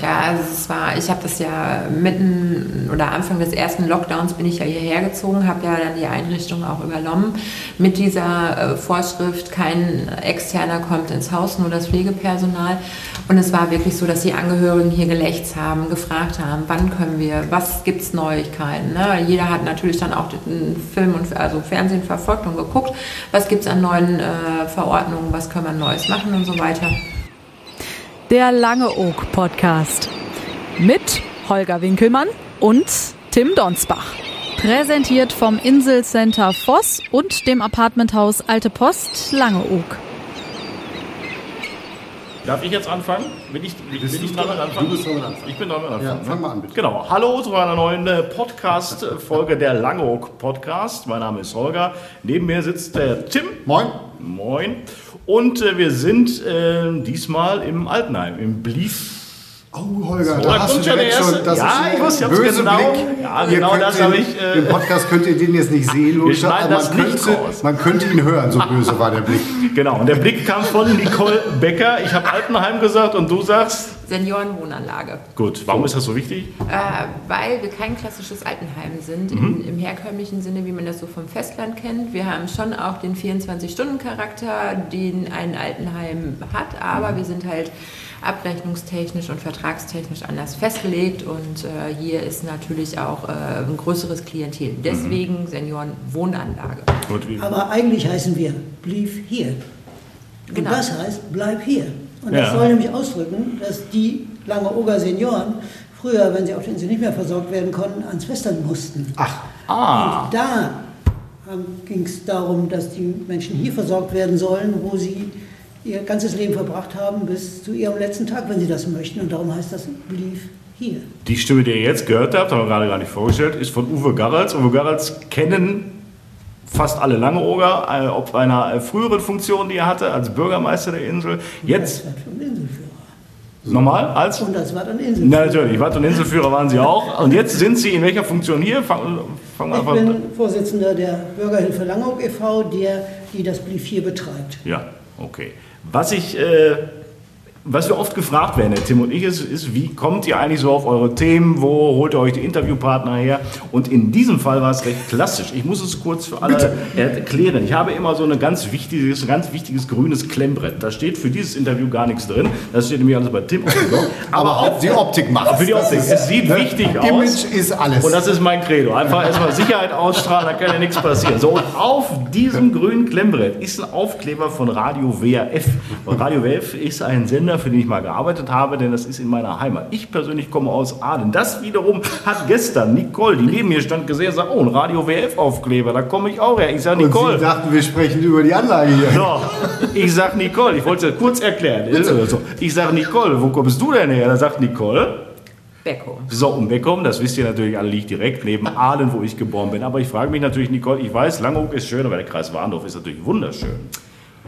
Ja, also es war, ich habe das ja mitten oder Anfang des ersten Lockdowns bin ich ja hierher gezogen, habe ja dann die Einrichtung auch übernommen mit dieser äh, Vorschrift, kein Externer kommt ins Haus, nur das Pflegepersonal. Und es war wirklich so, dass die Angehörigen hier gelächzt haben, gefragt haben, wann können wir, was gibt es Neuigkeiten. Ne? Jeder hat natürlich dann auch den Film und also Fernsehen verfolgt und geguckt, was gibt es an neuen äh, Verordnungen, was können wir Neues machen und so weiter der Lange Oak Podcast mit Holger Winkelmann und Tim Donsbach. Präsentiert vom Inselcenter Voss und dem Apartmenthaus Alte Post Lange Oak. Darf ich jetzt anfangen? Bin ich, bin bist ich dran anfangen? Du bist dran anfangen. Ich bin dran anfangen. Ja, fang mal an, bitte. Genau. Hallo zu einer neuen äh, Podcast-Folge der Langeoog Podcast. Mein Name ist Holger. Neben mir sitzt der Tim. Moin. Moin. Und äh, wir sind äh, diesmal im Altenheim, im Blief. Oh, Holger, So, da da hast du schon der schon erste. das Ja, ist ich wusste, ich böse genau- Blick. Ja, genau das den, hab ich, äh, Im Podcast könnt ihr den jetzt nicht sehen, schneiden aber das man könnte, man könnte ihn hören, so böse war der Blick. Genau. Und der Blick kam von Nicole Becker. Ich habe Altenheim gesagt und du sagst. Seniorenwohnanlage. Gut, warum ist das so wichtig? Äh, weil wir kein klassisches Altenheim sind, Mhm. in, im herkömmlichen Sinne, wie man das so vom Festland kennt. Wir haben schon auch den 24-Stunden-Charakter, den ein Altenheim hat, aber wir sind halt abrechnungstechnisch und vertragstechnisch anders festgelegt und äh, hier ist natürlich auch äh, ein größeres Klientel. Deswegen Seniorenwohnanlage. Gut, wie, Aber eigentlich heißen wir Bleib hier. Und Genau. das heißt Bleib hier. Und Ja. das soll nämlich ausdrücken, dass die lange Oger Senioren früher, wenn sie auf der Insel nicht mehr versorgt werden konnten, ans Festland mussten. Ach, ah, Und da ging es darum, dass die Menschen hier versorgt werden sollen, wo sie ihr ganzes Leben verbracht haben, bis zu ihrem letzten Tag, wenn sie das möchten. Und darum heißt das Bleib hier. Die Stimme, die ihr jetzt gehört habt, haben wir gerade gar nicht vorgestellt, ist von Uwe Garrels. Uwe Garrels kennen fast alle Langeoger, äh, ob einer äh, früheren Funktion, die er hatte, als Bürgermeister der Insel. Jetzt normal als? Und das war dann Inselführer. Na, natürlich, Watt- und Inselführer waren Sie auch. Und jetzt sind Sie in welcher Funktion hier? Fangen fang Ich bin Vorsitzender der Bürgerhilfe Langeoog e.V., der, die das Brief hier betreibt. Ja, okay. Was ich, äh, was wir oft gefragt werden, der Tim und ich, ist, ist, wie kommt ihr eigentlich so auf eure Themen? Wo holt ihr euch die Interviewpartner her? Und in diesem Fall war es recht klassisch. Ich muss es kurz für alle erklären. Ich habe immer so ein ganz wichtiges, ganz wichtiges grünes Klemmbrett. Da steht für dieses Interview gar nichts drin. Das steht nämlich alles bei Tim Blog. aber auch die Optik macht Für die Optik. Es sieht wichtig aus. Image ist alles. Und das ist mein Credo. Einfach erstmal Sicherheit ausstrahlen, da kann ja nichts passieren. So, und auf diesem grünen Klemmbrett ist ein Aufkleber von Radio WRF. Und Radio WRF ist ein Sender, für den ich mal gearbeitet habe, denn das ist in meiner Heimat. Ich persönlich komme aus Aden. Das wiederum hat gestern Nicole, die neben mir stand, gesehen und sagt, oh, ein Radio WRF-Aufkleber, da komme ich auch her. Ich sage, Und Sie Nicole. dachten, wir sprechen über die Anlage hier. So, ich sag Nicole, ich wollte es kurz erklären. So, Ich sage Nicole, wo kommst du denn her? Da sagt Nicole, Becko. so, und Beckum, das wisst ihr natürlich alle, liegt direkt neben Aalen, wo ich geboren bin. Aber ich frage mich natürlich, Nicole, ich weiß, Langeoog ist schön, aber der Kreis Warndorf ist natürlich wunderschön.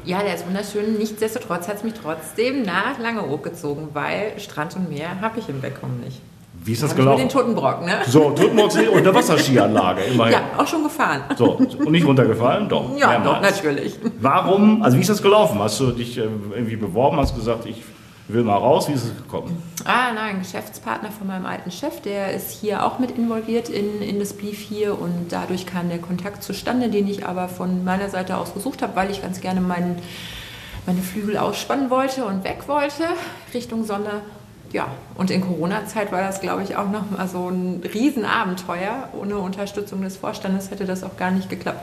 Ja, der ist wunderschön. Nichtsdestotrotz hat es mich trotzdem nach Langeoog gezogen, weil Strand und Meer habe ich im Beckum nicht. Wie ist das gelaufen? den Totenbrock, ne? So, Totenmoxie und eine Wasserskianlage, immerhin. Ja, auch schon gefahren. So, und nicht runtergefallen? Doch. Ja, doch, mehrmals. natürlich. Warum, also wie ist das gelaufen? Hast du dich äh, irgendwie beworben, hast gesagt, ich will mal raus, wie ist es gekommen? Ah, nein, ein Geschäftspartner von meinem alten Chef, der ist hier auch mit involviert in, in das Brief hier und dadurch kam der Kontakt zustande, den ich aber von meiner Seite aus gesucht habe, weil ich ganz gerne meinen, meine Flügel ausspannen wollte und weg wollte Richtung Sonne. Ja, und in Corona-Zeit war das, glaube ich, auch noch mal so ein Riesenabenteuer. Ohne Unterstützung des Vorstandes hätte das auch gar nicht geklappt.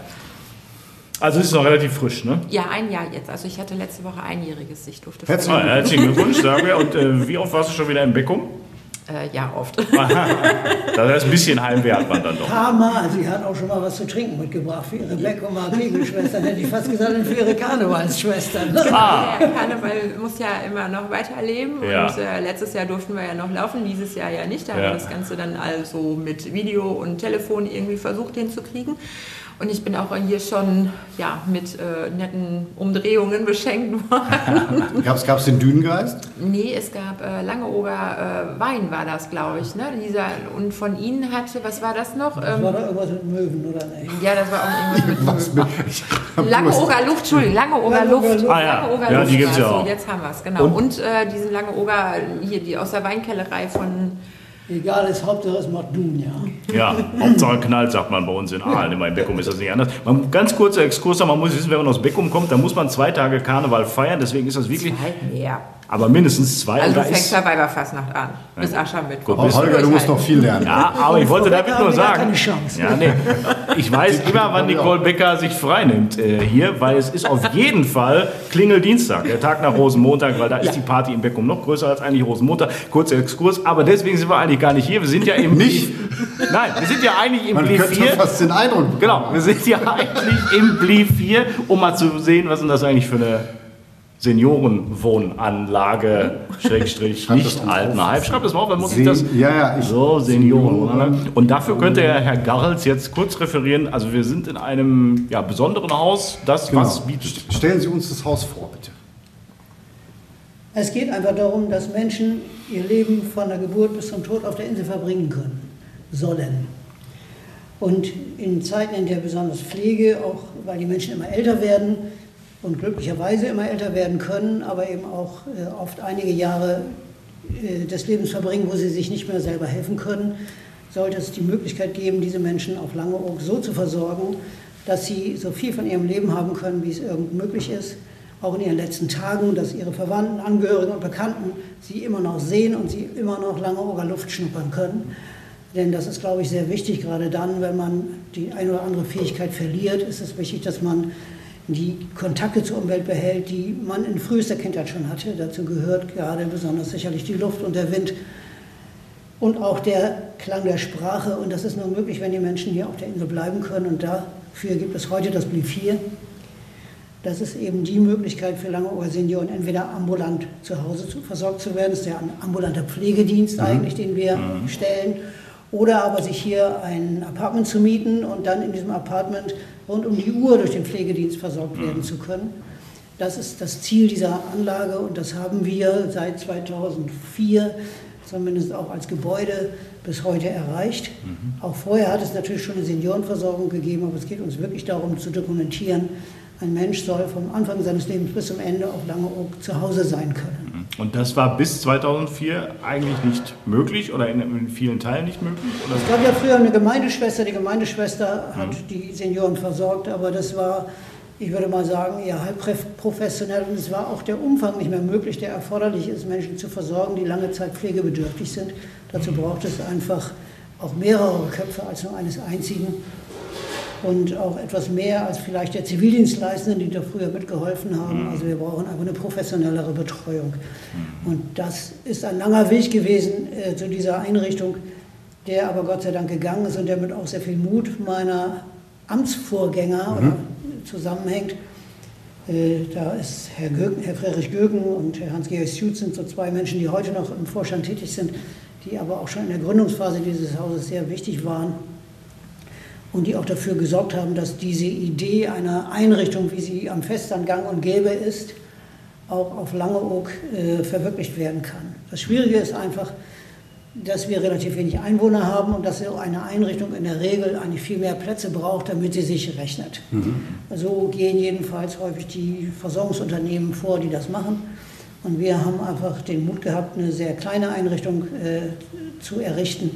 Also es ist noch relativ frisch, ne? Ja, ein Jahr jetzt. Also ich hatte letzte Woche einjähriges. Ich durfte Herzlichen Ah, herzlichen Glückwunsch, sagen wir. Und äh, wie oft warst du schon wieder im Beckum? äh, ja oft. Das heißt, ein bisschen Heimweh hat man dann doch. Parma, sie hat auch schon mal was zu trinken mitgebracht für ihre Beckoma Kegelschwestern, hätte ich fast gesagt, und für ihre Karnevalsschwestern. Ah. Der Karneval muss ja immer noch weiterleben Ja. und äh, letztes Jahr durften wir ja noch laufen, dieses Jahr ja nicht. Da haben Ja. wir das Ganze dann also mit Video und Telefon irgendwie versucht hinzukriegen. Und ich bin auch hier schon ja, mit äh, netten Umdrehungen beschenkt worden. Gab es den Dünengeist? nee, es gab äh, Langeoger äh, Wein war das, glaube ich. Ne? Dieser, und von Ihnen hatte, was war das noch? Das Ähm, war da irgendwas mit Möwen, oder nicht? ja, das war auch irgendwas mit hab Langeoger Luft, Entschuldigung, Langeoger Langeoger Luft. Ah, ja. Langeoger Ja, Luft die gibt's war's ja so, auch. Jetzt haben wir es, genau. Und- Und, äh, diesen Langeoger, hier, die aus der Weinkellerei von Egal, ist Hauptsache es macht Dun, ja. Ja, Hauptsache knallt, sagt man bei uns in Aalen. Immer in Beckum ist das nicht anders. Man, ganz kurzer Exkurs, man muss wissen, wenn man aus Beckum kommt, dann muss man zwei Tage Karneval feiern. Deswegen ist das wirklich, halt mehr. Aber mindestens zwei. Also du da fängst ist, bei Weiberfastnacht an, bis Aschermittwoch. Bis- Holger, du musst noch viel lernen. ja, aber ich wollte damit nur sagen. keine Chance. Ja, nee. Ich weiß immer, wann Nicole Becker sich freinimmt äh, hier, weil es ist auf jeden Fall Klingeldienstag, der Tag nach Rosenmontag, weil da ist die Party in Beckum noch größer als eigentlich Rosenmontag. Kurzer Exkurs, aber deswegen sind wir eigentlich gar nicht hier. Wir sind ja im Nicht? Nein, wir sind ja eigentlich im Man könnte 4. fast den Eindruck bekommen. Genau, wir sind ja eigentlich im Blieb 4, um mal zu sehen, was ist denn das eigentlich für eine Seniorenwohnanlage, Schrägstrich, Schreib das nicht Altenheim. Schreib das mal auf, dann muss Sen- ich das. ja, ja, ich- so, Senioren. Und dafür könnte ja Herr Garrels jetzt kurz referieren. Also, wir sind in einem ja, besonderen Haus, das Genau. was bietet. Stellen Sie uns das Haus vor, bitte. Es geht einfach darum, dass Menschen ihr Leben von der Geburt bis zum Tod auf der Insel verbringen können, sollen. Und in Zeiten, in der besonders Pflege, auch weil die Menschen immer älter werden und glücklicherweise immer älter werden können, aber eben auch äh, oft einige Jahre äh, des Lebens verbringen, wo sie sich nicht mehr selber helfen können, sollte es die Möglichkeit geben, diese Menschen auf Langeoog so zu versorgen, dass sie so viel von ihrem Leben haben können, wie es irgend möglich ist, auch in ihren letzten Tagen, dass ihre Verwandten, Angehörigen und Bekannten sie immer noch sehen und sie immer noch Langeooger Luft schnuppern können. Denn das ist, glaube ich, sehr wichtig, gerade dann, wenn man die eine oder andere Fähigkeit verliert, ist es wichtig, dass man die Kontakte zur Umwelt behält, die man in frühester Kindheit schon hatte. Dazu gehört gerade besonders sicherlich die Luft und der Wind und auch der Klang der Sprache. Und das ist nur möglich, wenn die Menschen hier auf der Insel bleiben können. Und dafür gibt es heute das Blieb 4. Das ist eben die Möglichkeit für Langeoger Senioren, entweder ambulant zu Hause zu, versorgt zu werden, das ist ja ein ambulanter Pflegedienst eigentlich, den wir stellen, oder aber sich hier ein Apartment zu mieten und dann in diesem Apartment rund um die Uhr durch den Pflegedienst versorgt werden zu können. Das ist das Ziel dieser Anlage und das haben wir seit 2004 zumindest auch als Gebäude bis heute erreicht. Auch vorher hat es natürlich schon eine Seniorenversorgung gegeben, aber es geht uns wirklich darum zu dokumentieren, ein Mensch soll vom Anfang seines Lebens bis zum Ende auf Langeoog zu Hause sein können. Und das war bis 2004 eigentlich nicht möglich oder in, in vielen Teilen nicht möglich? Oder? Es gab ja früher eine Gemeindeschwester, die Gemeindeschwester hat die Senioren versorgt, aber das war, ich würde mal sagen, eher halb professionell und es war auch der Umfang nicht mehr möglich, der erforderlich ist, Menschen zu versorgen, die lange Zeit pflegebedürftig sind. Dazu braucht es einfach auch mehrere Köpfe als nur eines einzigen und auch etwas mehr als vielleicht der Zivildienstleistenden, die da früher mitgeholfen haben. Also wir brauchen einfach eine professionellere Betreuung. Und das ist ein langer Weg gewesen äh, zu dieser Einrichtung, der aber Gott sei Dank gegangen ist und der mit auch sehr viel Mut meiner Amtsvorgänger oder zusammenhängt. Äh, da ist Herr, Göken, Herr Friedrich Göken und Herr Hans-Georg Schutz sind so zwei Menschen, die heute noch im Vorstand tätig sind, die aber auch schon in der Gründungsphase dieses Hauses sehr wichtig waren und die auch dafür gesorgt haben, dass diese Idee einer Einrichtung, wie sie am Festland gang und gäbe ist, auch auf Langeoog äh, verwirklicht werden kann. Das Schwierige ist einfach, dass wir relativ wenig Einwohner haben und dass so eine Einrichtung in der Regel eigentlich viel mehr Plätze braucht, damit sie sich rechnet. So gehen jedenfalls häufig die Versorgungsunternehmen vor, die das machen. Und wir haben einfach den Mut gehabt, eine sehr kleine Einrichtung äh, zu errichten,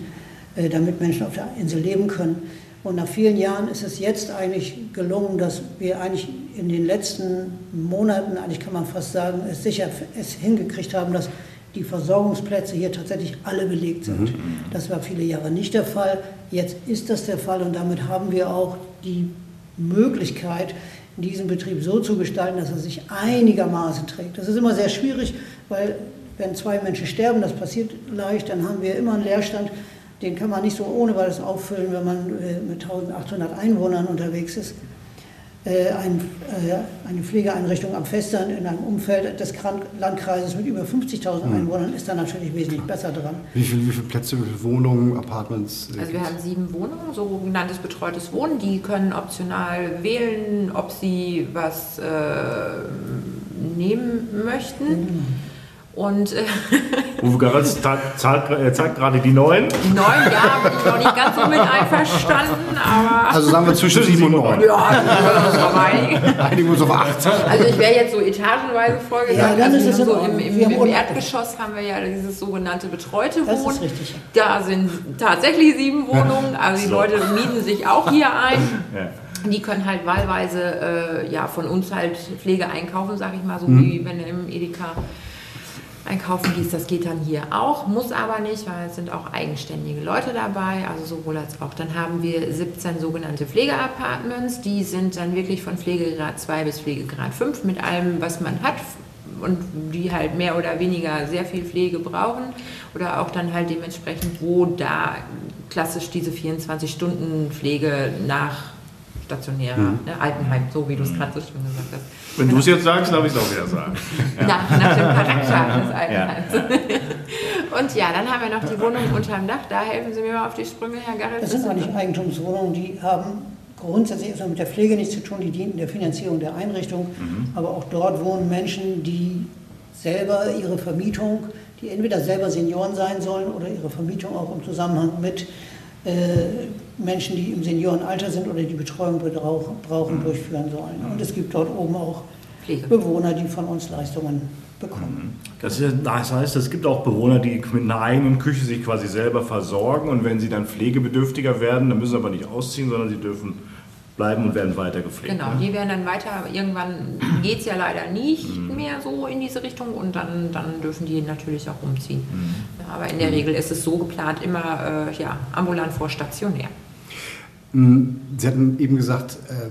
äh, damit Menschen auf der Insel leben können. Und nach vielen Jahren ist es jetzt eigentlich gelungen, dass wir eigentlich in den letzten Monaten, eigentlich kann man fast sagen, es sicher es hingekriegt haben, dass die Versorgungsplätze hier tatsächlich alle belegt sind. Das war viele Jahre nicht der Fall. Jetzt ist das der Fall und damit haben wir auch die Möglichkeit, diesen Betrieb so zu gestalten, dass er sich einigermaßen trägt. Das ist immer sehr schwierig, weil wenn zwei Menschen sterben, das passiert leicht, dann haben wir immer einen Leerstand. Den kann man nicht so ohne weiteres auffüllen, wenn man äh, mit 1800 Einwohnern unterwegs ist. äh, äh, eine Pflegeeinrichtung am Festland in einem Umfeld des Landkreises mit über 50.000 Mhm. Einwohnern ist da natürlich wesentlich besser dran. Wie, viel, wie viele Plätze, wie viele Wohnungen, Apartments? Also wir gibt's? haben sieben Wohnungen, sogenanntes betreutes Wohnen. Die können optional wählen, ob sie was äh, nehmen möchten. Und äh, Uwe Garatz ta- zahlt, äh, zeigt gerade die neuen. die neuen, ja, bin ich noch nicht ganz so mit einverstanden, aber Also sagen wir zwischen 7 und 9. ja, das war mein. Einigen wir uns auf 8. Also ich wäre jetzt so etagenweise vorgegangen. Ja, dann also so im, im, im Erdgeschoss haben wir ja dieses sogenannte betreute Das ist Wohnen. richtig. Da sind tatsächlich sieben Wohnungen. Also die So. Leute mieten sich auch hier ein. Ja. Die können halt wahlweise äh, ja, von uns halt Pflege einkaufen, sag ich mal, so Mhm. wie wenn du im Edeka einkaufen gehst. Das geht dann hier auch, muss aber nicht, weil es sind auch eigenständige Leute dabei, also sowohl als auch. Dann haben wir 17 sogenannte Pflegeapartments, die sind dann wirklich von Pflegegrad 2 bis Pflegegrad 5 mit allem, was man hat und die halt mehr oder weniger sehr viel Pflege brauchen oder auch dann halt dementsprechend, wo da klassisch diese 24-Stunden-Pflege nach stationärer ne, Altenheim, so wie du es gerade so schön gesagt hast. Wenn du es jetzt sagst, darf ich es auch wieder sagen. Nach, nach dem Charakter des Altenheims. Und ja, dann haben wir noch die Wohnung unterm Dach. Da helfen Sie mir mal auf die Sprünge, Herr Garrett. Das sind eigentlich Eigentumswohnungen, die haben grundsätzlich erstmal mit der Pflege nichts zu tun, die dienen der Finanzierung der Einrichtung. Aber auch dort wohnen Menschen, die selber ihre Vermietung, die entweder selber Senioren sein sollen oder ihre Vermietung auch im Zusammenhang mit äh, Menschen, die im Seniorenalter sind oder die Betreuung brauchen, brauchen durchführen sollen. Und es gibt dort oben auch Pflege. Bewohner, die von uns Leistungen bekommen. Das, ist, das heißt, es gibt auch Bewohner, die mit einer eigenen Küche sich quasi selber versorgen und wenn sie dann pflegebedürftiger werden, dann müssen sie aber nicht ausziehen, sondern sie dürfen bleiben und werden weiter gepflegt. Genau, ne? die werden dann weiter, irgendwann geht es ja leider nicht mehr so in diese Richtung und dann, dann dürfen die natürlich auch umziehen. Ja, aber in der Regel ist es so geplant, immer äh, ja, ambulant vor stationär. Sie hatten eben gesagt, äh,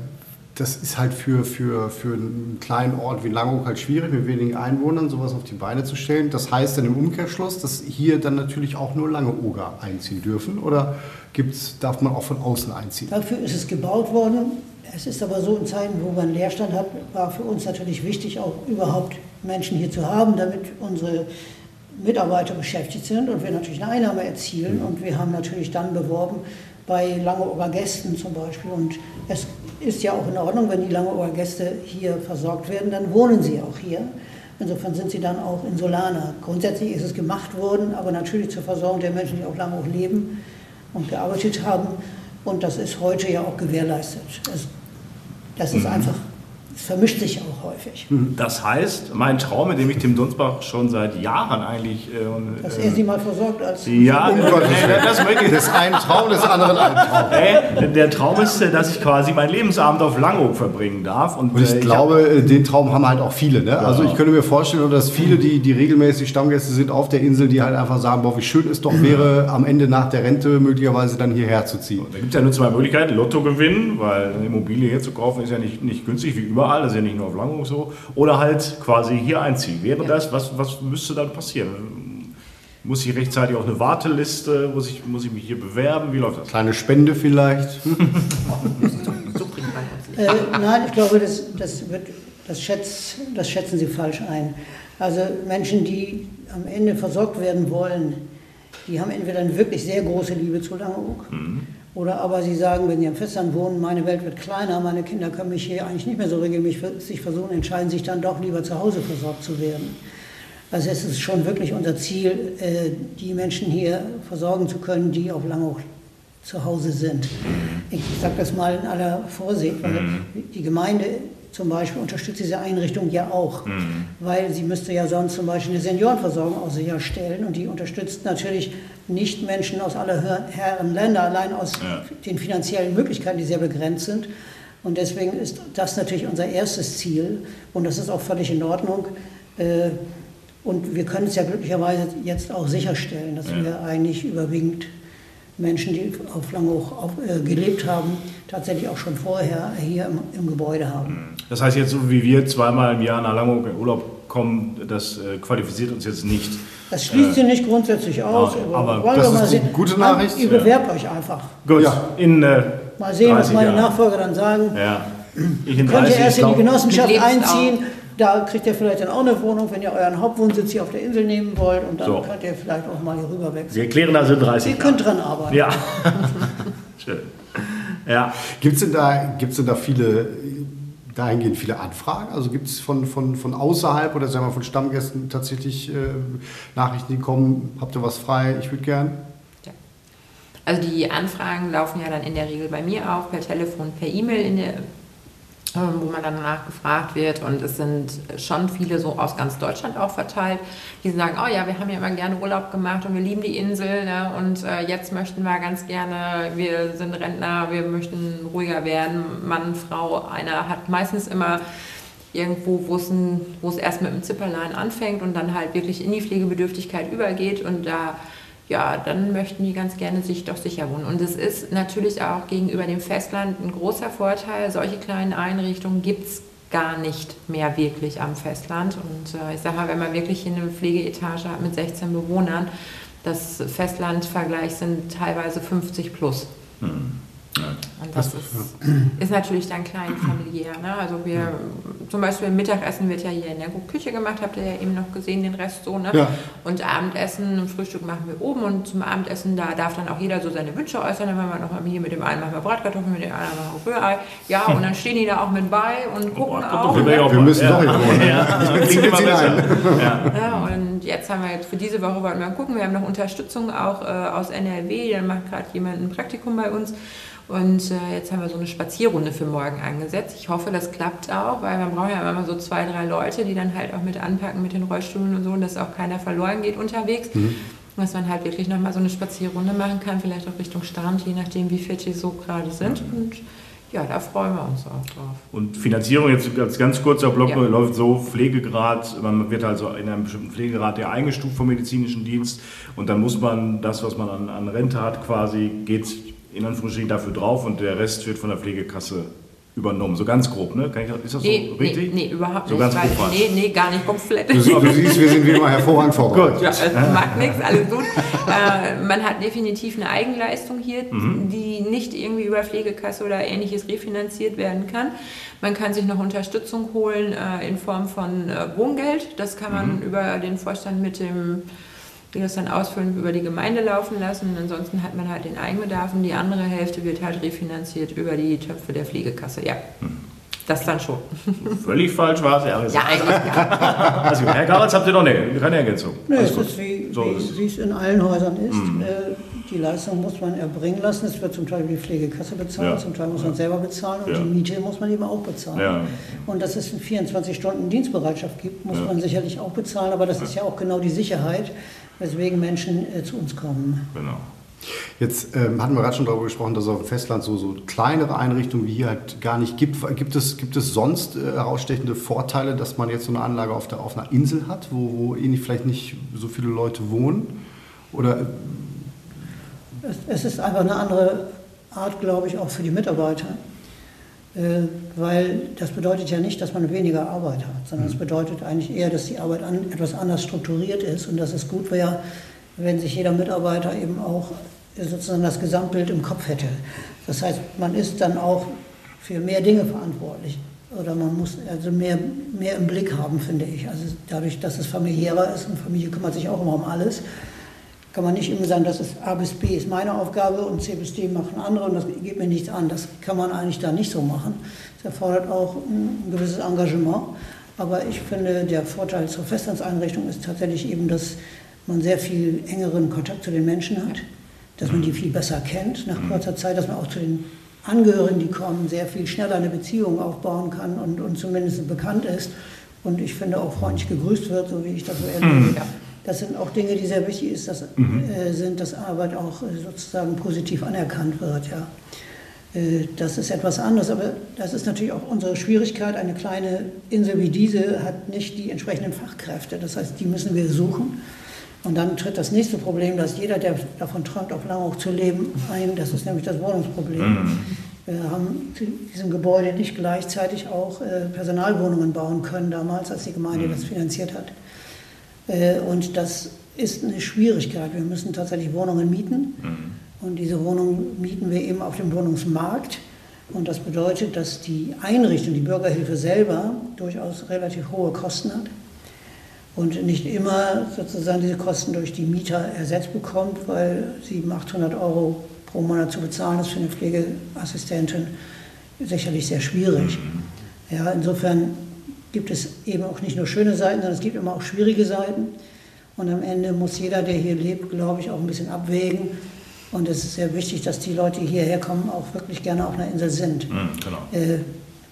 das ist halt für, für, für einen kleinen Ort wie Langeoog halt schwierig, mit wenigen Einwohnern sowas auf die Beine zu stellen. Das heißt dann im Umkehrschluss, dass hier dann natürlich auch nur Langeoger einziehen dürfen? Oder gibt's, darf man auch von außen einziehen? Dafür ist es gebaut worden. Es ist aber so in Zeiten, wo man Leerstand hat, war für uns natürlich wichtig, auch überhaupt Menschen hier zu haben, damit unsere Mitarbeiter beschäftigt sind und wir natürlich eine Einnahme erzielen. Und wir haben natürlich dann beworben bei Langeoger Gästen zum Beispiel. Und es ist ja auch in Ordnung, wenn die Langeoger Gäste hier versorgt werden, dann wohnen sie auch hier. Insofern sind sie dann auch Insulaner. Grundsätzlich ist es gemacht worden, aber natürlich zur Versorgung der Menschen, die auf Langeoog leben und gearbeitet haben. Und das ist heute ja auch gewährleistet. Das, das ist einfach, es vermischt sich auch häufig. Das heißt, mein Traum, mit dem ich Tim Dunsbach schon seit Jahren eigentlich... Äh, Dass äh, er sie mal versorgt als ja, Um äh, Gottes Willen. das möchte ich Des einen Traum, des anderen ein Traum. Äh, der Traum ist, äh, dass ich quasi meinen Lebensabend auf Langeoog verbringen darf. Und, Und ich äh, hab- glaube, äh, den Traum haben halt auch viele. Ne? Also ich könnte mir vorstellen, dass viele, die, die regelmäßig Stammgäste sind auf der Insel, die halt einfach sagen, boah, wie schön es doch wäre, am Ende nach der Rente möglicherweise dann hierher zu ziehen. Da gibt es ja nur zwei Möglichkeiten. Lotto gewinnen, weil eine Immobilie hier zu kaufen ist ja nicht, nicht günstig wie überall, das ist ja nicht nur auf Langeoog so. Oder halt quasi hier einziehen. Wäre das, was, was müsste dann passieren? Muss ich rechtzeitig auf eine Warteliste? Muss ich, muss ich mich hier bewerben? Wie läuft das? Kleine Spende vielleicht. Äh, nein, ich glaube, das, das, wird, das, schätz, das schätzen Sie falsch ein. Also Menschen, die am Ende versorgt werden wollen, die haben entweder eine wirklich sehr große Liebe zu Langeoog oder aber sie sagen, wenn sie am Festland wohnen, meine Welt wird kleiner, meine Kinder können mich hier eigentlich nicht mehr so regelmäßig versuchen, entscheiden sich dann doch lieber zu Hause versorgt zu werden. Also es ist schon wirklich unser Ziel, äh, die Menschen hier versorgen zu können, die auf Langeoog zu Hause sind. Ich sage das mal in aller Vorsicht, weil die Gemeinde zum Beispiel unterstützt diese Einrichtung ja auch, weil sie müsste ja sonst zum Beispiel eine Seniorenversorgung auch sicherstellen und die unterstützt natürlich nicht Menschen aus aller Herren Länder, allein aus den finanziellen Möglichkeiten, die sehr begrenzt sind. Und deswegen ist das natürlich unser erstes Ziel und das ist auch völlig in Ordnung. Äh, Und wir können es ja glücklicherweise jetzt auch sicherstellen, dass wir eigentlich überwiegend Menschen, die auf Langhoch auf, äh, gelebt haben, tatsächlich auch schon vorher hier im, im Gebäude haben. Das heißt jetzt, so wie wir zweimal im Jahr nach Langeoog in Urlaub kommen, das äh, qualifiziert uns jetzt nicht. Das schließt sie nicht grundsätzlich aus, aber- aber, das ist sehen. gute Nachricht, Ihr ja. bewerbt euch einfach. Gut, Ja. in äh, Mal sehen, was 30 meine Jahren. Nachfolger dann sagen. Ja. Ich in Könnt ihr 30, erst in die Genossenschaft einziehen, da kriegt ihr vielleicht dann auch eine Wohnung, wenn ihr euren Hauptwohnsitz hier auf der Insel nehmen wollt und dann So. könnt ihr vielleicht auch mal hier rüber wechseln. Wir klären also in 30 Ihr könnt dran arbeiten. Ja. Schön. Ja. Gibt es denn, da- gibt's denn da viele, dahingehend viele Anfragen? Also gibt es von, von, von außerhalb oder sagen wir von Stammgästen tatsächlich äh, Nachrichten, die kommen, habt ihr was frei, ich würde gern? Ja. Also die Anfragen laufen ja dann in der Regel bei mir auf, per Telefon, per E-Mail, in der- wo man dann danach gefragt wird. Und es sind schon viele so aus ganz Deutschland auch verteilt, die sagen, oh ja, wir haben ja immer gerne Urlaub gemacht und wir lieben die Insel ne? und äh, jetzt möchten wir ganz gerne, wir sind Rentner, wir möchten ruhiger werden, Mann, Frau. Einer hat meistens immer irgendwo, wo es, wo es erst mit dem Zipperlein anfängt und dann halt wirklich in die Pflegebedürftigkeit übergeht und da, ja, dann möchten die ganz gerne sich doch sicher wohnen. Und es ist natürlich auch gegenüber dem Festland ein großer Vorteil. Solche kleinen Einrichtungen gibt es gar nicht mehr wirklich am Festland. Und äh, ich sage mal, wenn man wirklich eine Pflegeetage hat mit 16 Bewohnern, das Festlandvergleich sind teilweise 50 plus. Und das ist, ist natürlich dann klein familiär. Ne? Also wir, zum Beispiel Mittagessen wird ja hier in der Küche gemacht, habt ihr ja eben noch gesehen, den Rest so. Ne? Ja. Und Abendessen, und Frühstück machen wir oben und zum Abendessen, da darf dann auch jeder so seine Wünsche äußern. Dann machen wir noch mal hier mit dem einen machen wir Bratkartoffeln, mit dem anderen machen wir Rührei. Ja, und dann stehen die da auch mit bei und gucken auch. will ich auch Wir müssen ja. doch hier wohnen. Ja, das klingt Zieht immer ein. Ja. Ja, und jetzt haben wir jetzt für diese Woche wollten wir mal gucken. Wir haben noch Unterstützung auch äh, aus NRW. Da macht gerade jemand ein Praktikum bei uns. Und äh, jetzt haben wir so eine Spazierrunde für morgen angesetzt. Ich hoffe, das klappt auch, weil man braucht ja immer so zwei, drei Leute, die dann halt auch mit anpacken mit den Rollstühlen und so, und dass auch keiner verloren geht unterwegs. Dass man halt wirklich nochmal so eine Spazierrunde machen kann, vielleicht auch Richtung Strand, je nachdem, wie fit die so gerade sind. Und ja, da freuen wir uns auch drauf. Und Finanzierung, jetzt als ganz kurzer Block, Ja. läuft so, Pflegegrad, man wird also in einem bestimmten Pflegegrad ja eingestuft vom medizinischen Dienst und dann muss man das, was man an, an Rente hat, quasi, geht in Anführungsstrichen dafür drauf und der Rest wird von der Pflegekasse übernommen. So ganz grob, ne? Kann ich, ist das Nee, so nee, richtig? nee, überhaupt So nicht. ganz grob nee, nee, gar nicht komplett. Du, siehst- du siehst, wir sind wie immer hervorragend vorbereitet. Ja, es macht nichts, alles gut. Äh, man hat definitiv eine Eigenleistung hier, die nicht irgendwie über Pflegekasse oder ähnliches refinanziert werden kann. Man kann sich noch Unterstützung holen äh, in Form von äh, Wohngeld. Das kann man über den Vorstand mit dem, die das dann ausfüllen, über die Gemeinde laufen lassen. Ansonsten hat man halt den Eigenbedarf und die andere Hälfte wird halt refinanziert über die Töpfe der Pflegekasse. Ja, das dann schon. Völlig falsch war es, ja. Ja, eigentlich ja. Also, Herr Garatz, habt ihr noch eine, keine Ergänzung? Nee, es ist wie, So wie, es. in allen Häusern ist. Äh, die Leistung muss man erbringen lassen. Es wird zum Teil die Pflegekasse bezahlt, Ja. zum Teil muss man selber bezahlen und Ja. die Miete muss man eben auch bezahlen. Ja. Und dass es eine 24 Stunden Dienstbereitschaft gibt, muss man sicherlich auch bezahlen. Aber das ist ja auch genau die Sicherheit, weswegen Menschen äh, zu uns kommen. Genau. Jetzt ähm, hatten wir gerade schon darüber gesprochen, dass es auf dem Festland so, so kleinere Einrichtungen wie hier halt gar nicht gibt. Gibt es, gibt es sonst äh, herausstechende Vorteile, dass man jetzt so eine Anlage auf, der, auf einer Insel hat, wo, wo eh nicht, vielleicht nicht so viele Leute wohnen? Oder äh, Es, es ist einfach eine andere Art, glaube ich, auch für die Mitarbeiter. Äh, weil das bedeutet ja nicht, dass man weniger Arbeit hat, sondern es bedeutet eigentlich eher, dass die Arbeit an, etwas anders strukturiert ist und dass es gut wäre, wenn sich jeder Mitarbeiter eben auch sozusagen das Gesamtbild im Kopf hätte. Das heißt, man ist dann auch für mehr Dinge verantwortlich oder man muss also mehr, mehr im Blick haben, finde ich. Also dadurch, dass es familiärer ist und Familie kümmert sich auch immer um alles, kann man nicht immer sagen, das ist A bis B ist meine Aufgabe und C bis D machen andere und das geht mir nichts an. Das kann man eigentlich da nicht so machen. Das erfordert auch ein gewisses Engagement. Aber ich finde, der Vorteil zur Festlandseinrichtung ist tatsächlich eben, dass man sehr viel engeren Kontakt zu den Menschen hat, dass man die viel besser kennt nach kurzer Zeit, dass man auch zu den Angehörigen, die kommen, sehr viel schneller eine Beziehung aufbauen kann und, und zumindest bekannt ist. Und ich finde auch freundlich gegrüßt wird, so wie ich das so erlebe. Ja. Das sind auch Dinge, die sehr wichtig ist, dass, äh, sind, dass Arbeit auch äh, sozusagen positiv anerkannt wird. Ja. Äh, das ist etwas anderes, aber das ist natürlich auch unsere Schwierigkeit. Eine kleine Insel wie diese hat nicht die entsprechenden Fachkräfte. Das heißt, die müssen wir suchen. Und dann tritt das nächste Problem, dass jeder, der davon träumt, auf Langhoch zu leben, ein. Das ist nämlich das Wohnungsproblem. Wir haben zu diesem Gebäude nicht gleichzeitig auch äh, Personalwohnungen bauen können damals, als die Gemeinde das finanziert hat. Äh, Und das ist eine Schwierigkeit. Wir müssen tatsächlich Wohnungen mieten. Und diese Wohnungen mieten wir eben auf dem Wohnungsmarkt. Und das bedeutet, dass die Einrichtung, die Bürgerhilfe selber, durchaus relativ hohe Kosten hat und nicht immer sozusagen diese Kosten durch die Mieter ersetzt bekommt, weil 700, 800 Euro pro Monat zu bezahlen ist für eine Pflegeassistentin sicherlich sehr schwierig. Mhm. Ja, insofern gibt es eben auch nicht nur schöne Seiten, sondern es gibt immer auch schwierige Seiten. Und am Ende muss jeder, der hier lebt, glaube ich, auch ein bisschen abwägen. Und es ist sehr wichtig, dass die Leute, die hierher kommen, auch wirklich gerne auf einer Insel sind. Mhm, genau. äh,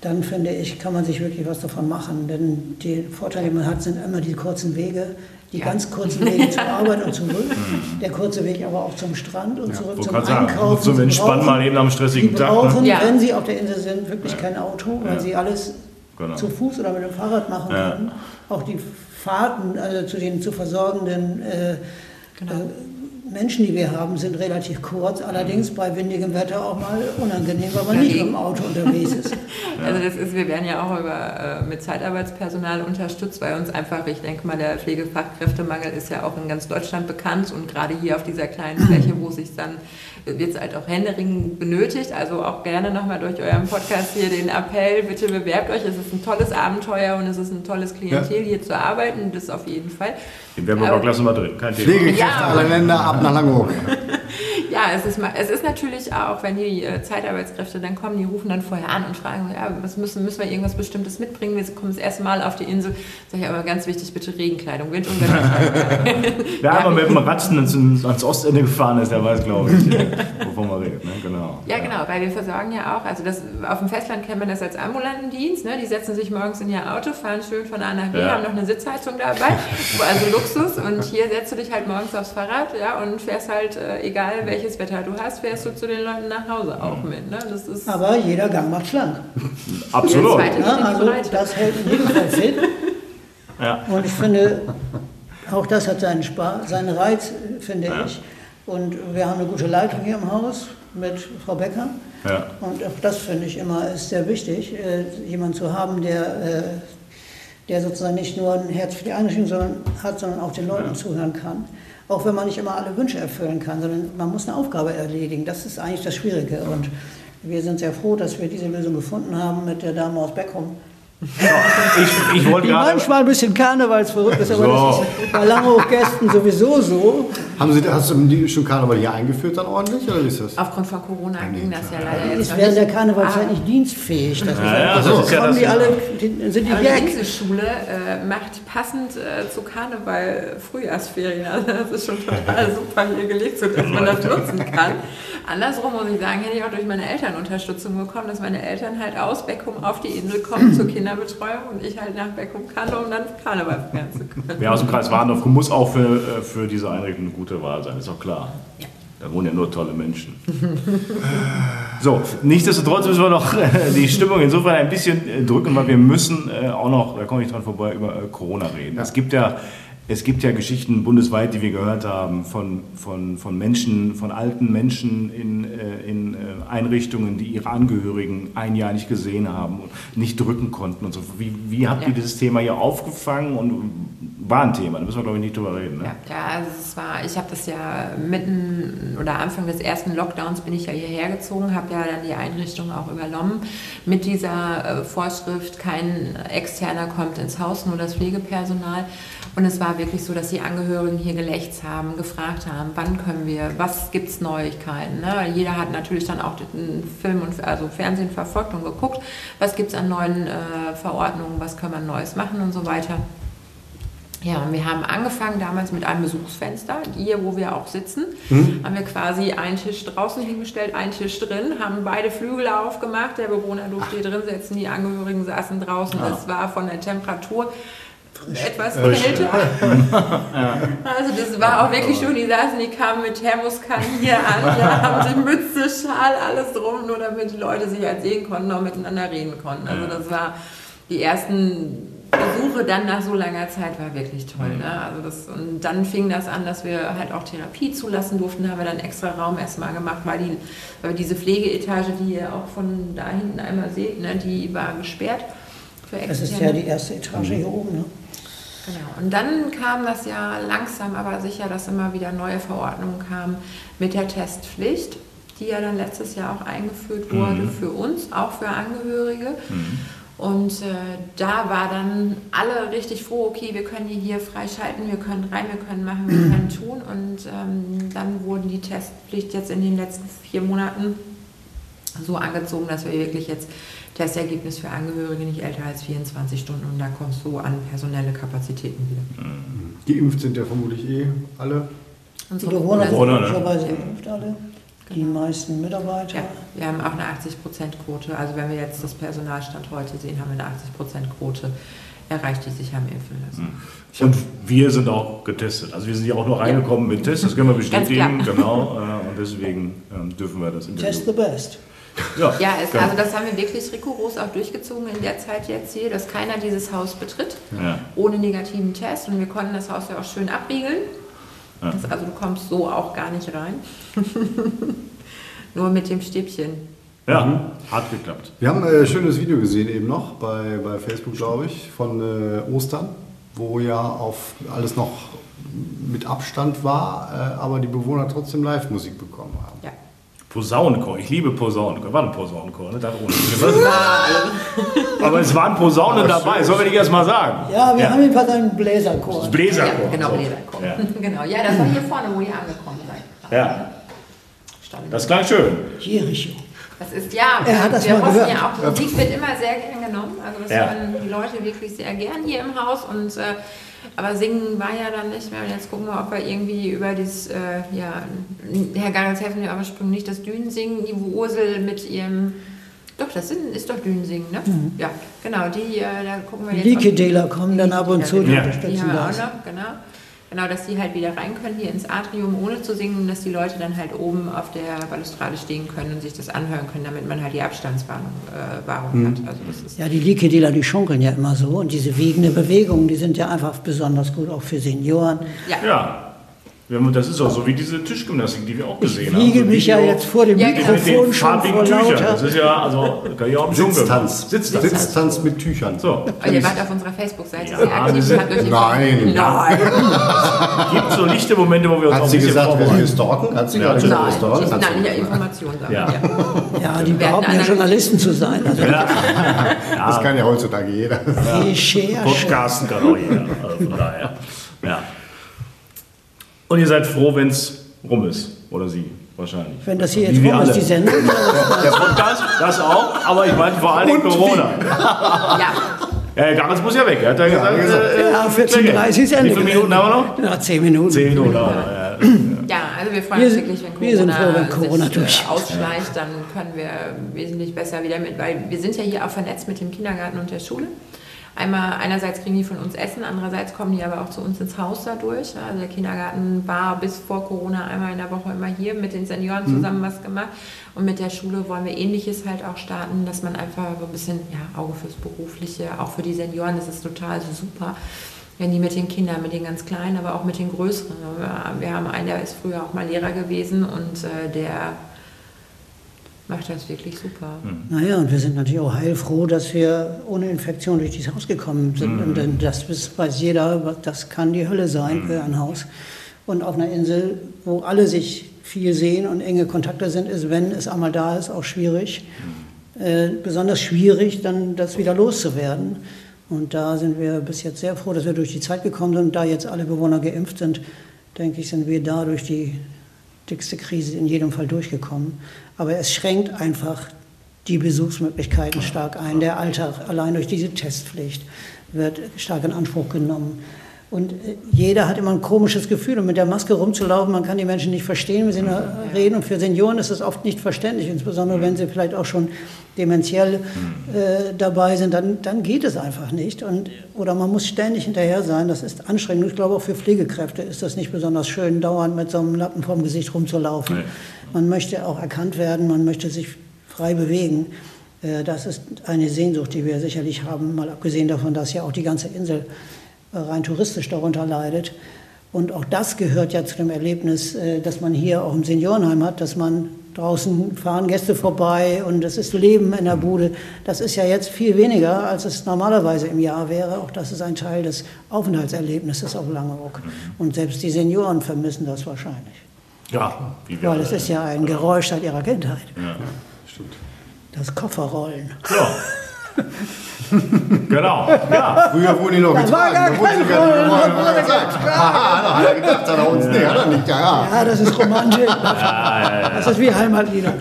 dann finde ich, kann man sich wirklich was davon machen. Denn die Vorteile, die man hat, sind immer die kurzen Wege, die ja. ganz kurzen Wege zur Arbeit und zurück, mhm. der kurze Weg aber auch zum Strand und ja, zurück zum Einkaufen. Zum Entspannen mal eben am stressigen Tag. Sie brauchen, ne? wenn Sie auf der Insel sind, wirklich ja. kein Auto, weil Sie alles genau. zu Fuß oder mit dem Fahrrad machen können. Auch die Fahrten also zu den zu versorgenden äh, genau. äh, Menschen, die wir haben, sind relativ kurz, allerdings bei windigem Wetter auch mal unangenehm, weil man nicht mit dem Auto unterwegs ist. Also das ist, wir werden ja auch über, äh, mit Zeitarbeitspersonal unterstützt, weil uns einfach, ich denke mal, der Pflegefachkräftemangel ist ja auch in ganz Deutschland bekannt und gerade hier auf dieser kleinen Fläche, wo sich dann wird es halt auch händeringend benötigt. Also auch gerne nochmal durch euren Podcast hier den Appell, bitte bewerbt euch. Es ist ein tolles Abenteuer und es ist ein tolles Klientel, ja. hier zu arbeiten. Das auf jeden Fall. Den werden wir aber gleich mal drin. Kein Thema. Pflegekräfte ja. aller Länder ab nach Langeoog. ja, es ist, es ist natürlich auch, wenn die äh, Zeitarbeitskräfte dann kommen, die rufen dann vorher an und fragen, ja, was müssen, müssen wir irgendwas Bestimmtes mitbringen? Wir kommen das erste Mal auf die Insel. Sag ich aber ganz wichtig, bitte Regenkleidung, Wind und Wetter. Wer ja, einmal mit dem Ratzen ans, ans Ostende gefahren ist, der weiß, glaube ich, wovon man redet. Ne? Genau. Ja, genau, weil wir versorgen ja auch, also das, auf dem Festland kennt man das als ambulanten Dienst. Ne? Die setzen sich morgens in ihr Auto, fahren schön von A nach B, ja. haben noch eine Sitzheizung dabei, also Luxus. Und hier setzt du dich halt morgens aufs Fahrrad ja, und fährst halt, äh, egal welches Wetter du hast, fährst du zu den Leuten nach Hause auch mit. Ne? Das ist Aber jeder Gang macht schlank. Absolut. Ja, also das hält in jedem Fall fit. Ja. Und ich finde, auch das hat seinen, Spaß, seinen Reiz, finde ja. ich. Und wir haben eine gute Leitung hier im Haus mit Frau Becker. Ja. Und auch das finde ich immer ist sehr wichtig, äh, jemanden zu haben, der, äh, der sozusagen nicht nur ein Herz für die Einrichtung sondern, hat, sondern auch den Leuten ja. zuhören kann. Auch wenn man nicht immer alle Wünsche erfüllen kann, sondern man muss eine Aufgabe erledigen. Das ist eigentlich das Schwierige. Und wir sind sehr froh, dass wir diese Lösung gefunden haben mit der Dame aus Beckum. Ich, ich wollte Die manchmal ein bisschen karnevalsverrückt ist, aber so. das ist bei Langhochgästen sowieso so. Haben Sie, hast du schon Karneval hier eingeführt dann ordentlich oder wie ist das? Aufgrund von Corona Nein, ging das ja leider jetzt Ist während der Karnevalzeit ah. nicht dienstfähig. Das ja, ja, also das kommen die alle, die, sind die aber Die Inselschule äh, macht passend äh, zu Karneval Frühjahrsferien. Also das ist schon total super hier gelegt, sodass man das nutzen kann. Andersrum muss ich sagen, hätte ich auch durch meine Eltern Unterstützung bekommen, dass meine Eltern halt aus Beckum auf die Insel kommen zur Kinderbetreuung und ich halt nach Beckum kann, um dann Karneval feiern zu können. Wer aus dem Kreis Warndorf muss auch für, äh, für diese Einrichtung eine gute Wahl sein, ist auch klar. Ja. Da wohnen ja nur tolle Menschen. so, nichtsdestotrotz müssen wir noch äh, die Stimmung insofern ein bisschen äh, drücken, weil wir müssen auch noch, da komme ich dran vorbei, über Corona reden. Ja. Es gibt ja es gibt ja Geschichten bundesweit, die wir gehört haben, von, von, von Menschen, von alten Menschen in, äh, in äh, Einrichtungen, die ihre Angehörigen ein Jahr nicht gesehen haben und nicht drücken konnten und so. Wie, wie habt ja. ihr dieses Thema hier aufgefangen und war ein Thema, da müssen wir glaube ich nicht drüber reden. Ne? Ja, ja, also es war, ich habe das ja mitten oder Anfang des ersten Lockdowns bin ich ja hierher gezogen, habe ja dann die Einrichtung auch übernommen mit dieser äh, Vorschrift, kein Externer kommt ins Haus, nur das Pflegepersonal. Und es war wirklich so, dass die Angehörigen hier gelächzt haben, gefragt haben, wann können wir, was gibt es Neuigkeiten. Ne? Jeder hat natürlich dann auch den Film und also Fernsehen verfolgt und geguckt, was gibt es an neuen äh, Verordnungen, was können wir Neues machen und so weiter. Ja, und wir haben angefangen damals mit einem Besuchsfenster. Hier, wo wir auch sitzen, mhm. haben wir quasi einen Tisch draußen hingestellt, einen Tisch drin, haben beide Flügel aufgemacht. Der Bewohner durfte hier drin sitzen, die Angehörigen saßen draußen. Es ja. war von der Temperatur etwas kälter. Also das war auch wirklich schon, die saßen, die kamen mit Thermoskannen hier an, ja, haben sie Mütze, Schal, alles drum, nur damit die Leute sich halt sehen konnten und miteinander reden konnten. Also das war die ersten Besuche dann nach so langer Zeit war wirklich toll. Ne? Also das, und dann fing das an, dass wir halt auch Therapie zulassen durften. Da haben wir dann extra Raum erstmal gemacht, weil, die, weil diese Pflegeetage, die ihr auch von da hinten einmal seht, ne, die war gesperrt. Für das ist ja die erste Etage hier oben. Ne? Genau. Und dann kam das ja langsam, aber sicher, dass immer wieder neue Verordnungen kamen mit der Testpflicht. die ja dann letztes Jahr auch eingeführt wurde mhm. für uns, auch für Angehörige. Mhm. Und äh, da war dann alle richtig froh, okay, wir können die hier freischalten, wir können rein, wir können machen, wir können tun. Und ähm, dann wurden die Testpflicht jetzt in den letzten vier Monaten so angezogen, dass wir wirklich jetzt Testergebnis für Angehörige nicht älter als 24 Stunden und da kommst du an personelle Kapazitäten wieder. Geimpft sind ja vermutlich eh alle. Unsere Bewohner sind möglicherweise geimpft alle die meisten Mitarbeiter. Ja, wir haben auch eine 80-Prozent-Quote. Also wenn wir jetzt das Personalstand heute sehen, haben wir eine 80-Prozent-Quote erreicht, die sich haben impfen lassen. Hm. Und wir sind auch getestet. Also wir sind ja auch nur reingekommen ja. mit Tests, das können wir bestätigen. Genau. Äh, und deswegen ähm, dürfen wir das Interview. Test the best. Ja, ja es, also das haben wir wirklich rigoros auch durchgezogen in der Zeit jetzt hier, dass keiner dieses Haus betritt ja. ohne negativen Test. Und wir konnten das Haus ja auch schön abriegeln. Ja. Das, also du kommst so auch gar nicht rein. Nur mit dem Stäbchen. Ja, mhm. hat geklappt. Wir haben ein äh, schönes Video gesehen eben noch bei, bei Facebook, glaube ich, von äh, Ostern, wo ja auf alles noch mit Abstand war, äh, aber die Bewohner trotzdem Live-Musik bekommen haben. Ja. Posaunenchor, ich liebe Posaunenchor. War ein Posaunenchor, ne? Aber es waren Posaunen dabei, sollen wir nicht erst mal sagen? Ja, wir ja. haben jedenfalls einen Bläserchor. Das Bläserchor. Ja, genau, Bläserchor. Ja. genau, ja, das war hier vorne, wo ihr angekommen seid. Ja. Das klang schön. Jericho. Das ist ja, er hat das wir mal gehört. ja auch, Musik wird immer sehr gern genommen. Also das ja. hören die Leute wirklich sehr gern hier im Haus und äh, aber singen war ja dann nicht mehr. Und jetzt gucken wir, ob wir irgendwie über das, äh, ja, Herr Garels helfen mir aber springen nicht das Dünensingen, die Ursel mit ihrem, doch, das sind, ist doch Dünensingen, ne? Mhm. Ja, genau, die, äh, da gucken wir jetzt. Likedela kommen dann ab und zu, die ja. unterstützen die haben wir. Auch noch, genau. Genau, dass die halt wieder rein können hier ins Atrium ohne zu singen, dass die Leute dann halt oben auf der Balustrade stehen können und sich das anhören können, damit man halt die Abstandswahrung äh, mhm. hat. Also das ist ja, die Likedela, die schunkeln ja immer so und diese wiegende Bewegung, die sind ja einfach besonders gut auch für Senioren. Ja. ja. Das ist auch so wie diese Tischgymnastik, die wir auch gesehen ich haben. Ich wiege mich ja jetzt vor dem ja, Mikrofon mit schon vor lauter. Das ist ja, also, kann auch im Sitztanz. Sitztanz. Sitztanz mit Tüchern. So. Und ihr wart auf unserer Facebook-Seite ja, sehr aktiv. Nein. Nein. Gibt so lichte Momente, wo wir uns Hat auch sie gesagt, wir stalken? Hat sie gesagt, wir stalken? Nein, ja, Information sagen. Ja, ja die behaupten ja Journalisten zu sein. Also das kann ja heutzutage jeder. Podcasten kann auch jeder. Also von daher. Ja. Und ihr seid froh, wenn es rum ist. Oder sie wahrscheinlich. Wenn das hier jetzt rum ist, die Sendung. Der Podcast, das auch, aber ich meine vor allem Corona. ja. Ja, Garens muss ja weg. Er hat ja gesagt, äh, ja, 14.30 ist Ende. Wie viele Minuten haben wir noch? Ja, 10 Minuten. 10 Minuten ja. ja, also wir freuen uns wirklich, wenn Corona, wir sind froh, wenn Corona sich, durch. Äh, ausschleicht, dann können wir wesentlich besser wieder mit, weil wir sind ja hier auch vernetzt mit dem Kindergarten und der Schule. Einmal, einerseits kriegen die von uns Essen, andererseits kommen die aber auch zu uns ins Haus dadurch. Also der Kindergarten war bis vor Corona einmal in der Woche immer hier mit den Senioren mhm. zusammen mhm. was gemacht. Und mit der Schule wollen wir Ähnliches halt auch starten, dass man einfach so ein bisschen ja, Auge fürs Berufliche, auch für die Senioren, das ist total super wenn die mit den Kindern, mit den ganz Kleinen, aber auch mit den Größeren. Wir haben einen, der ist früher auch mal Lehrer gewesen und äh, der macht das wirklich super. Mhm. Naja, und wir sind natürlich auch heilfroh, dass wir ohne Infektion durch dieses Haus gekommen sind. Mhm. Und das weiß jeder, das kann die Hölle sein mhm. für ein Haus. Und auf einer Insel, wo alle sich viel sehen und enge Kontakte sind, ist, wenn es einmal da ist, auch schwierig. Mhm. Äh, besonders schwierig, dann das wieder loszuwerden. Und da sind wir bis jetzt sehr froh, dass wir durch die Zeit gekommen sind. Und da jetzt alle Bewohner geimpft sind, denke ich, sind wir da durch die dickste Krise in jedem Fall durchgekommen. Aber es schränkt einfach die Besuchsmöglichkeiten stark ein. Der Alltag allein durch diese Testpflicht wird stark in Anspruch genommen. Und äh, jeder hat immer ein komisches Gefühl. Und mit der Maske rumzulaufen, man kann die Menschen nicht verstehen, wenn sie nur reden. Und für Senioren ist es oft nicht verständlich, insbesondere wenn sie vielleicht auch schon dementiell äh, dabei sind, dann, dann geht es einfach nicht. Und, oder man muss ständig hinterher sein, das ist anstrengend. Ich glaube, auch für Pflegekräfte ist das nicht besonders schön, dauernd mit so einem Lappen vorm Gesicht rumzulaufen. Nee. Man möchte auch erkannt werden, man möchte sich frei bewegen. Äh, das ist eine Sehnsucht, die wir sicherlich haben, mal abgesehen davon, dass ja auch die ganze Insel rein touristisch darunter leidet. Und auch das gehört ja zu dem Erlebnis, äh, dass man hier auch im Seniorenheim hat, dass man draußen fahren Gäste vorbei und es ist Leben in der Bude. Das ist ja jetzt viel weniger, als es normalerweise im Jahr wäre. Auch das ist ein Teil des Aufenthaltserlebnisses auf Langeoog. Und selbst die Senioren vermissen das wahrscheinlich. Ja, wie wir Weil es ist ja ein Geräusch seit ihrer Kindheit. Ja. Stimmt. Das Kofferrollen. Ja. genau. Ja. Früher wurden die noch Das war getragen. gar Da kein ich gar nicht, man wurde gesagt. Haha, da hat er gedacht, hat er uns nicht, hat er nicht, ja, ja. Ja, das ist Romantik. Das ist wie Heimatlieder.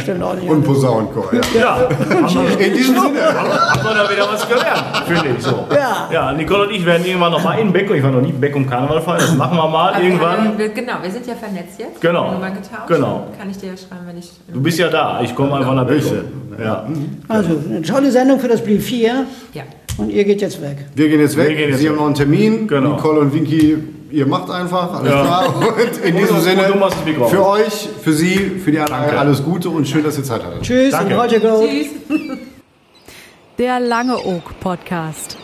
Stimmt auch nicht. Und Posaunenchor, ja. Ja. In diesem Sinne. haben wir da wieder was gelernt, finde ich so. Ja. Ja, Nicole und ich werden irgendwann noch mal in Beckum, ich war noch nie in Beckum Karneval feiern, das machen wir mal Aber irgendwann. Wir, genau, wir sind ja vernetzt jetzt. Genau. Nummer getauscht. Genau. Kann ich dir ja schreiben, wenn ich. Du bist ja da, ich komme einfach nach Beckum. Ja. Also, eine tolle Sendung für das Brief 4. Ja. Und ihr geht jetzt weg. Wir gehen jetzt weg. Wir gehen jetzt Sie weg. haben noch einen Termin. Genau. Nicole und Winky, ihr macht einfach. Alles Ja. klar. Und in diesem Sinne, für euch, für Sie, für die anderen Danke. alles Gute und schön, dass ihr Zeit hattet. Tschüss Danke. und heute go. Tschüss. Der Lange Oak Podcast.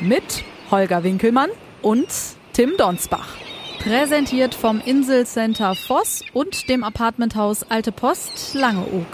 Mit Holger Winkelmann und Tim Donsbach. Präsentiert vom Inselcenter Voss und dem Apartmenthaus Alte Post Langeoog.